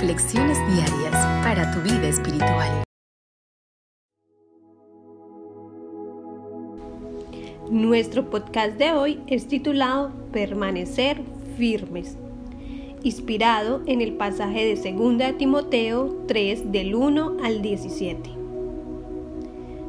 Reflexiones diarias para tu vida espiritual. Nuestro podcast de hoy es titulado Permanecer firmes, inspirado en el pasaje de 2 Timoteo 3 del 1 al 17.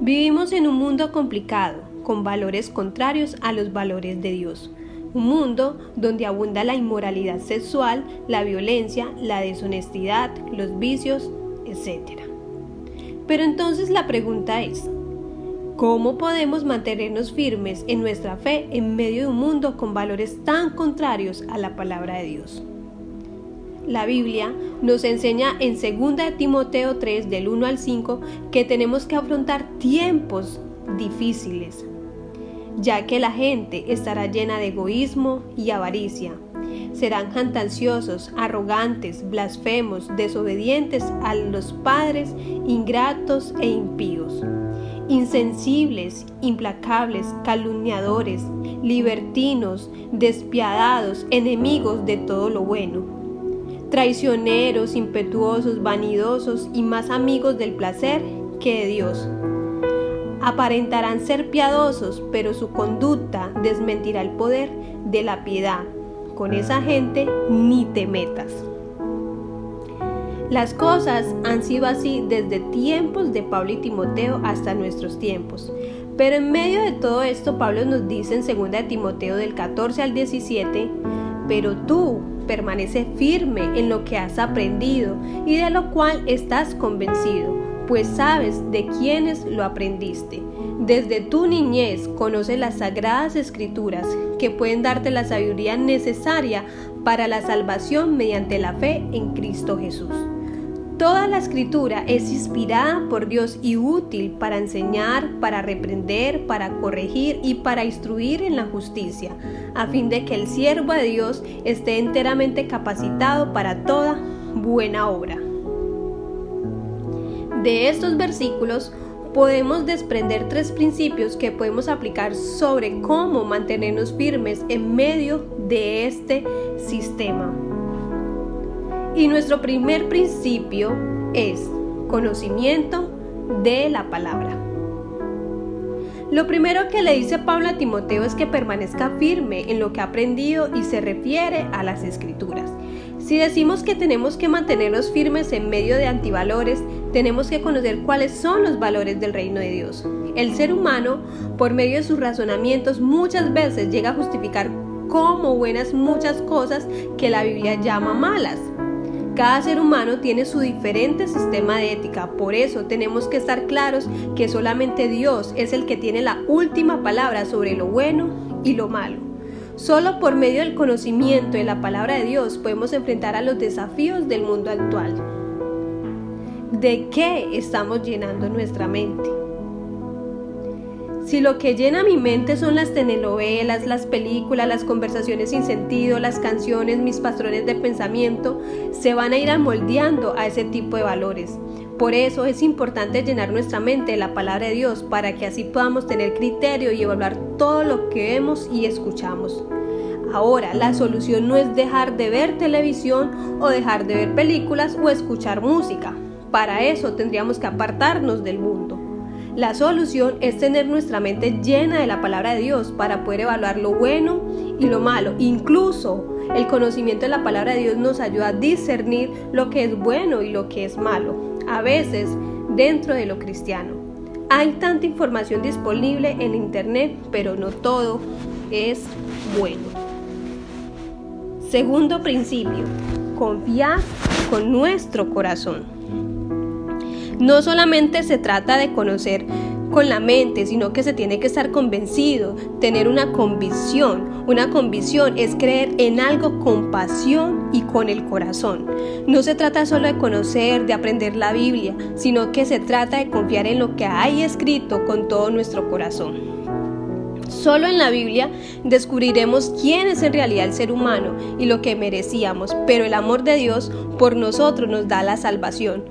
Vivimos en un mundo complicado, con valores contrarios a los valores de Dios un mundo donde abunda la inmoralidad sexual, la violencia, la deshonestidad, los vicios, etc. Pero entonces la pregunta es, ¿cómo podemos mantenernos firmes en nuestra fe en medio de un mundo con valores tan contrarios a la palabra de Dios? La Biblia nos enseña en 2 Timoteo 3 del 1 al 5 que tenemos que afrontar tiempos difíciles, ya que la gente estará llena de egoísmo y avaricia. Serán jactanciosos, arrogantes, blasfemos, desobedientes a los padres, ingratos e impíos, insensibles, implacables, calumniadores, libertinos, despiadados, enemigos de todo lo bueno, traicioneros, impetuosos, vanidosos y más amigos del placer que de Dios Aparentarán ser piadosos, pero su conducta desmentirá el poder de la piedad. Con esa gente ni te metas. Las cosas han sido así desde tiempos de Pablo y Timoteo hasta nuestros tiempos. Pero en medio de todo esto, Pablo nos dice en 2 Timoteo del 14 al 17, pero tú permanece firme en lo que has aprendido y de lo cual estás convencido pues sabes de quiénes lo aprendiste. Desde tu niñez conoces las sagradas escrituras que pueden darte la sabiduría necesaria para la salvación mediante la fe en Cristo Jesús. Toda la escritura es inspirada por Dios y útil para enseñar, para reprender, para corregir y para instruir en la justicia, a fin de que el siervo de Dios esté enteramente capacitado para toda buena obra. De estos versículos podemos desprender tres principios que podemos aplicar sobre cómo mantenernos firmes en medio de este sistema. Y nuestro primer principio es conocimiento de la palabra. Lo primero que le dice Pablo a Timoteo es que permanezca firme en lo que ha aprendido y se refiere a las escrituras. Si decimos que tenemos que mantenernos firmes en medio de antivalores, tenemos que conocer cuáles son los valores del reino de Dios. El ser humano, por medio de sus razonamientos, muchas veces llega a justificar como buenas muchas cosas que la Biblia llama malas. Cada ser humano tiene su diferente sistema de ética, por eso tenemos que estar claros que solamente Dios es el que tiene la última palabra sobre lo bueno y lo malo. Solo por medio del conocimiento de la palabra de Dios podemos enfrentar a los desafíos del mundo actual. ¿De qué estamos llenando nuestra mente? Si lo que llena mi mente son las telenovelas, las películas, las conversaciones sin sentido, las canciones, mis patrones de pensamiento, se van a ir amoldeando a ese tipo de valores. Por eso es importante llenar nuestra mente de la palabra de Dios para que así podamos tener criterio y evaluar todo lo que vemos y escuchamos. Ahora, la solución no es dejar de ver televisión o dejar de ver películas o escuchar música. Para eso tendríamos que apartarnos del mundo. La solución es tener nuestra mente llena de la palabra de Dios para poder evaluar lo bueno y lo malo. Incluso el conocimiento de la palabra de Dios nos ayuda a discernir lo que es bueno y lo que es malo. A veces dentro de lo cristiano. Hay tanta información disponible en Internet, pero no todo es bueno. Segundo principio, confiar con nuestro corazón. No solamente se trata de conocer con la mente, sino que se tiene que estar convencido, tener una convicción. Una convicción es creer en algo con pasión y con el corazón. No se trata solo de conocer, de aprender la Biblia, sino que se trata de confiar en lo que hay escrito con todo nuestro corazón. Solo en la Biblia descubriremos quién es en realidad el ser humano y lo que merecíamos, pero el amor de Dios por nosotros nos da la salvación.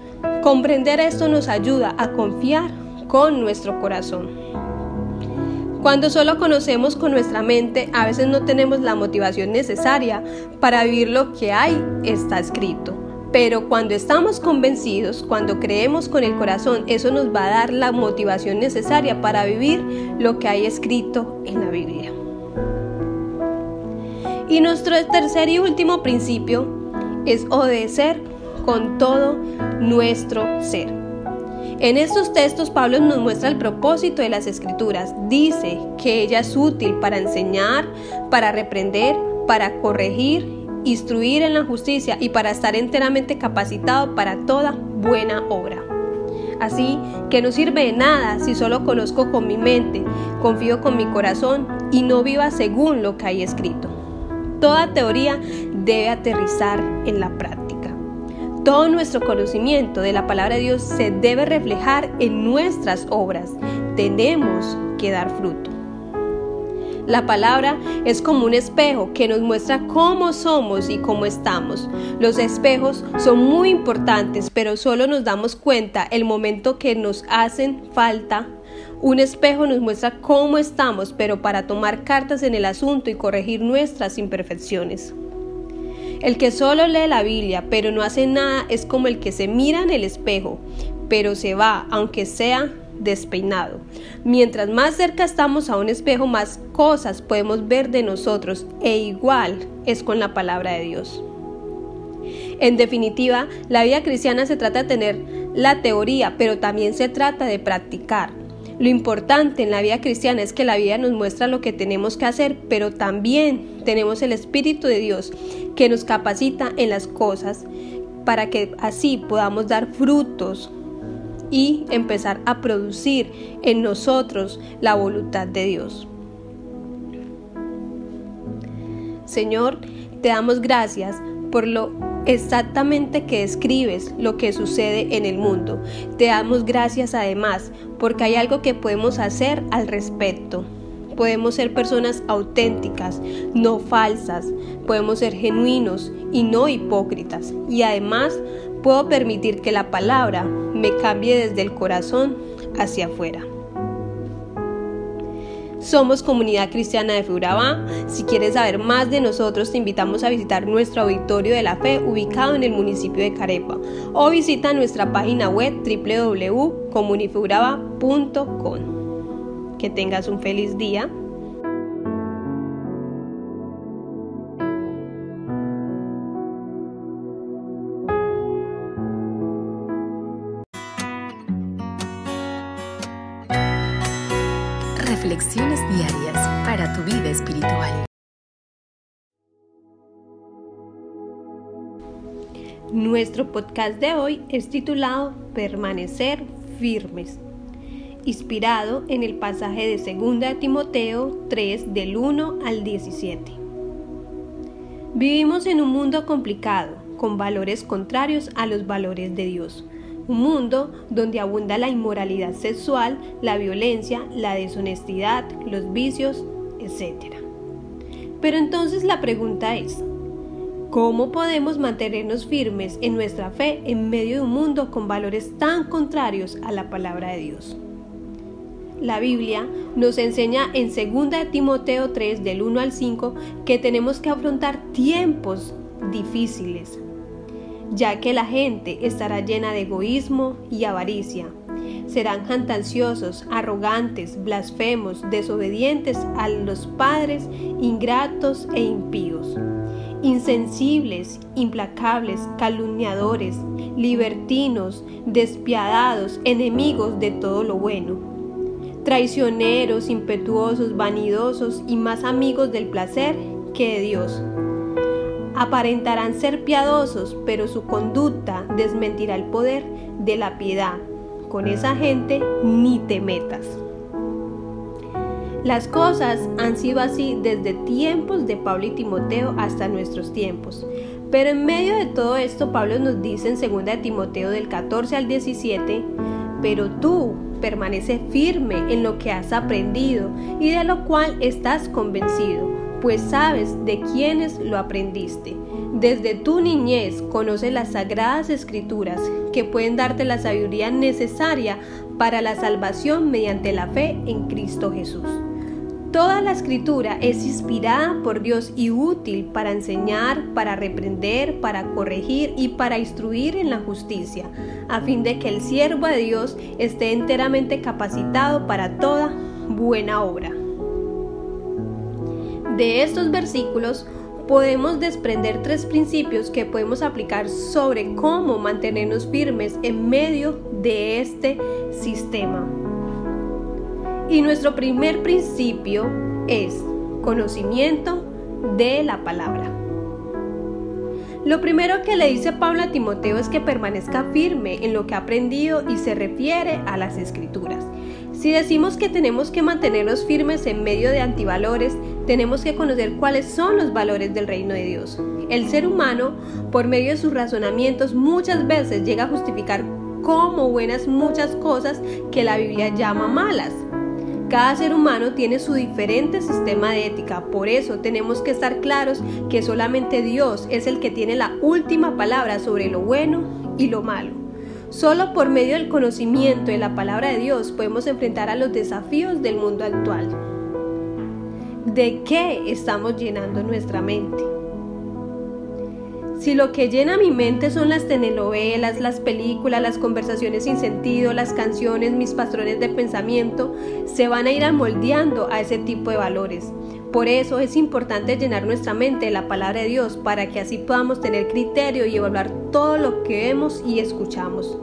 Comprender esto nos ayuda a confiar con nuestro corazón. Cuando solo conocemos con nuestra mente, a veces no tenemos la motivación necesaria para vivir lo que hay está escrito. Pero cuando estamos convencidos, cuando creemos con el corazón, eso nos va a dar la motivación necesaria para vivir lo que hay escrito en la Biblia. Y nuestro tercer y último principio es obedecer con todo nuestro ser. En estos textos Pablo nos muestra el propósito de las escrituras. Dice que ella es útil para enseñar, para reprender, para corregir, instruir en la justicia y para estar enteramente capacitado para toda buena obra. Así que no sirve de nada si solo conozco con mi mente, confío con mi corazón y no viva según lo que hay escrito. Toda teoría debe aterrizar en la práctica. Todo nuestro conocimiento de la palabra de Dios se debe reflejar en nuestras obras. Tenemos que dar fruto. La palabra es como un espejo que nos muestra cómo somos y cómo estamos. Los espejos son muy importantes, pero solo nos damos cuenta el momento que nos hacen falta un espejo nos muestra cómo estamos, pero para tomar cartas en el asunto y corregir nuestras imperfecciones. El que solo lee la Biblia, pero no hace nada, es como el que se mira en el espejo, pero se va, aunque sea despeinado. Mientras más cerca estamos a un espejo, más cosas podemos ver de nosotros, e igual es con la palabra de Dios. En definitiva, la vida cristiana se trata de tener la teoría, pero también se trata de practicar. Lo importante en la vida cristiana es que la vida nos muestra lo que tenemos que hacer, pero también tenemos el Espíritu de Dios que nos capacita en las cosas para que así podamos dar frutos y empezar a producir en nosotros la voluntad de Dios. Señor, te damos gracias por lo exactamente que describes lo que sucede en el mundo. Te damos gracias además porque hay algo que podemos hacer al respecto. Podemos ser personas auténticas, no falsas, podemos ser genuinos y no hipócritas. Y además puedo permitir que la palabra me cambie desde el corazón hacia afuera. Somos Comunidad Cristiana de Feurabá. Si quieres saber más de nosotros, te invitamos a visitar nuestro auditorio de la fe ubicado en el municipio de Carepa o visita nuestra página web www.comunifeuraba.com. Que tengas un feliz día. Reflexiones diarias para tu vida espiritual. Nuestro podcast de hoy es titulado Permanecer firmes, inspirado en el pasaje de 2 Timoteo 3 del 1 al 17. Vivimos en un mundo complicado, con valores contrarios a los valores de Dios un mundo donde abunda la inmoralidad sexual, la violencia, la deshonestidad, los vicios, etc. Pero entonces la pregunta es, ¿cómo podemos mantenernos firmes en nuestra fe en medio de un mundo con valores tan contrarios a la palabra de Dios? La Biblia nos enseña en 2 Timoteo 3 del 1 al 5 que tenemos que afrontar tiempos difíciles, ya que la gente estará llena de egoísmo y avaricia. Serán jactanciosos, arrogantes, blasfemos, desobedientes a los padres, ingratos e impíos, insensibles, implacables, calumniadores, libertinos, despiadados, enemigos de todo lo bueno, traicioneros, impetuosos, vanidosos y más amigos del placer que de Dios Aparentarán ser piadosos, pero su conducta desmentirá el poder de la piedad. Con esa gente ni te metas. Las cosas han sido así desde tiempos de Pablo y Timoteo hasta nuestros tiempos. Pero en medio de todo esto, Pablo nos dice en 2 Timoteo del 14 al 17, pero tú permanece firme en lo que has aprendido y de lo cual estás convencido pues sabes de quiénes lo aprendiste. Desde tu niñez conoces las sagradas escrituras que pueden darte la sabiduría necesaria para la salvación mediante la fe en Cristo Jesús. Toda la escritura es inspirada por Dios y útil para enseñar, para reprender, para corregir y para instruir en la justicia, a fin de que el siervo de Dios esté enteramente capacitado para toda buena obra. De estos versículos podemos desprender tres principios que podemos aplicar sobre cómo mantenernos firmes en medio de este sistema. Y nuestro primer principio es conocimiento de la palabra. Lo primero que le dice Pablo a Timoteo es que permanezca firme en lo que ha aprendido y se refiere a las escrituras. Si decimos que tenemos que mantenernos firmes en medio de antivalores, tenemos que conocer cuáles son los valores del reino de Dios. El ser humano, por medio de sus razonamientos, muchas veces llega a justificar como buenas muchas cosas que la Biblia llama malas. Cada ser humano tiene su diferente sistema de ética, por eso tenemos que estar claros que solamente Dios es el que tiene la última palabra sobre lo bueno y lo malo. Solo por medio del conocimiento de la palabra de Dios podemos enfrentar a los desafíos del mundo actual. ¿De qué estamos llenando nuestra mente? Si lo que llena mi mente son las telenovelas, las películas, las conversaciones sin sentido, las canciones, mis patrones de pensamiento, se van a ir amoldeando a ese tipo de valores. Por eso es importante llenar nuestra mente de la palabra de Dios para que así podamos tener criterio y evaluar todo lo que vemos y escuchamos.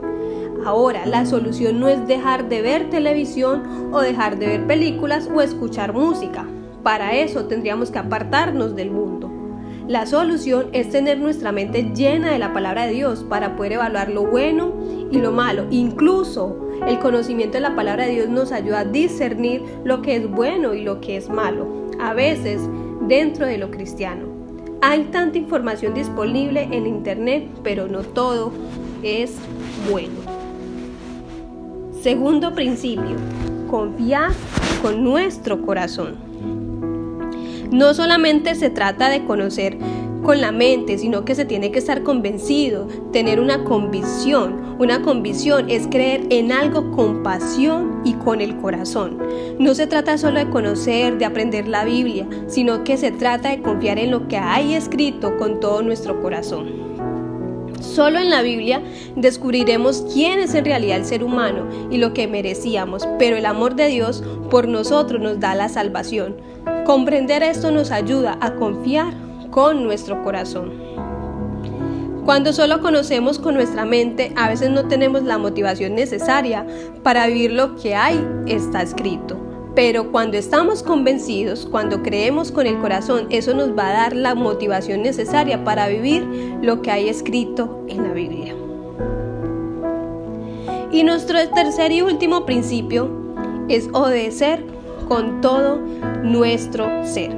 Ahora, la solución no es dejar de ver televisión o dejar de ver películas o escuchar música. Para eso tendríamos que apartarnos del mundo. La solución es tener nuestra mente llena de la palabra de Dios para poder evaluar lo bueno y lo malo. Incluso el conocimiento de la palabra de Dios nos ayuda a discernir lo que es bueno y lo que es malo, a veces dentro de lo cristiano. Hay tanta información disponible en Internet, pero no todo es bueno. Segundo principio, confiar con nuestro corazón. No solamente se trata de conocer con la mente, sino que se tiene que estar convencido, tener una convicción. Una convicción es creer en algo con pasión y con el corazón. No se trata solo de conocer, de aprender la Biblia, sino que se trata de confiar en lo que hay escrito con todo nuestro corazón. Solo en la Biblia descubriremos quién es en realidad el ser humano y lo que merecíamos, pero el amor de Dios por nosotros nos da la salvación. Comprender esto nos ayuda a confiar con nuestro corazón. Cuando solo conocemos con nuestra mente, a veces no tenemos la motivación necesaria para vivir lo que hay está escrito. Pero cuando estamos convencidos, cuando creemos con el corazón, eso nos va a dar la motivación necesaria para vivir lo que hay escrito en la Biblia. Y nuestro tercer y último principio es obedecer con todo nuestro ser.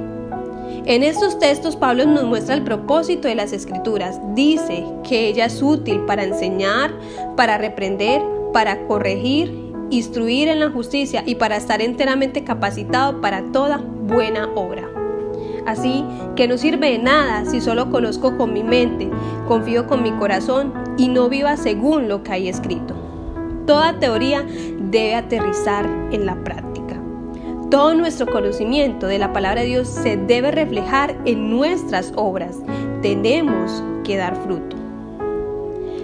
En estos textos Pablo nos muestra el propósito de las escrituras. Dice que ella es útil para enseñar, para reprender, para corregir, instruir en la justicia y para estar enteramente capacitado para toda buena obra. Así que no sirve de nada si solo conozco con mi mente, confío con mi corazón y no viva según lo que hay escrito. Toda teoría debe aterrizar en la práctica. Todo nuestro conocimiento de la palabra de Dios se debe reflejar en nuestras obras. Tenemos que dar fruto.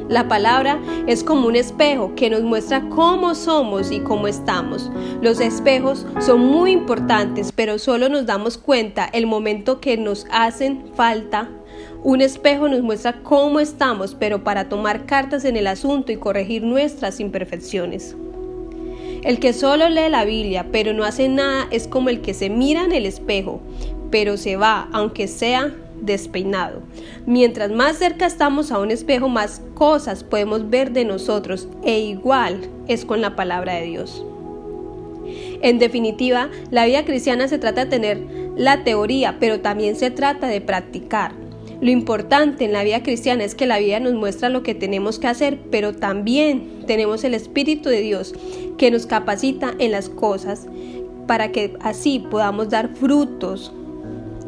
La palabra es como un espejo que nos muestra cómo somos y cómo estamos. Los espejos son muy importantes, pero solo nos damos cuenta el momento que nos hacen falta. Un espejo nos muestra cómo estamos, pero para tomar cartas en el asunto y corregir nuestras imperfecciones. El que solo lee la Biblia pero no hace nada es como el que se mira en el espejo, pero se va, aunque sea despeinado. Mientras más cerca estamos a un espejo, más cosas podemos ver de nosotros e igual es con la palabra de Dios. En definitiva, la vida cristiana se trata de tener la teoría, pero también se trata de practicar. Lo importante en la vida cristiana es que la vida nos muestra lo que tenemos que hacer, pero también tenemos el Espíritu de Dios que nos capacita en las cosas para que así podamos dar frutos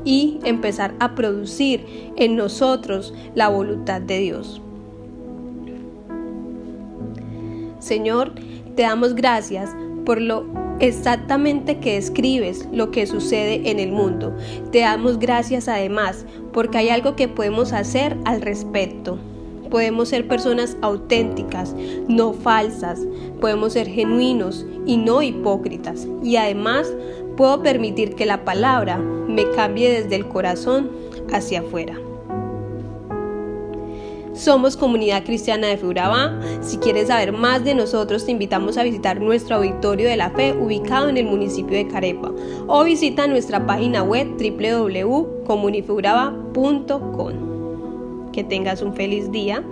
y empezar a producir en nosotros la voluntad de Dios. Señor, te damos gracias por lo exactamente que describes lo que sucede en el mundo. Te damos gracias además porque hay algo que podemos hacer al respecto. Podemos ser personas auténticas, no falsas. Podemos ser genuinos y no hipócritas. Y además puedo permitir que la palabra me cambie desde el corazón hacia afuera. Somos Comunidad Cristiana de Feurabá. Si quieres saber más de nosotros, te invitamos a visitar nuestro auditorio de la fe ubicado en el municipio de Carepa o visita nuestra página web www.comunifeuraba.com. Que tengas un feliz día.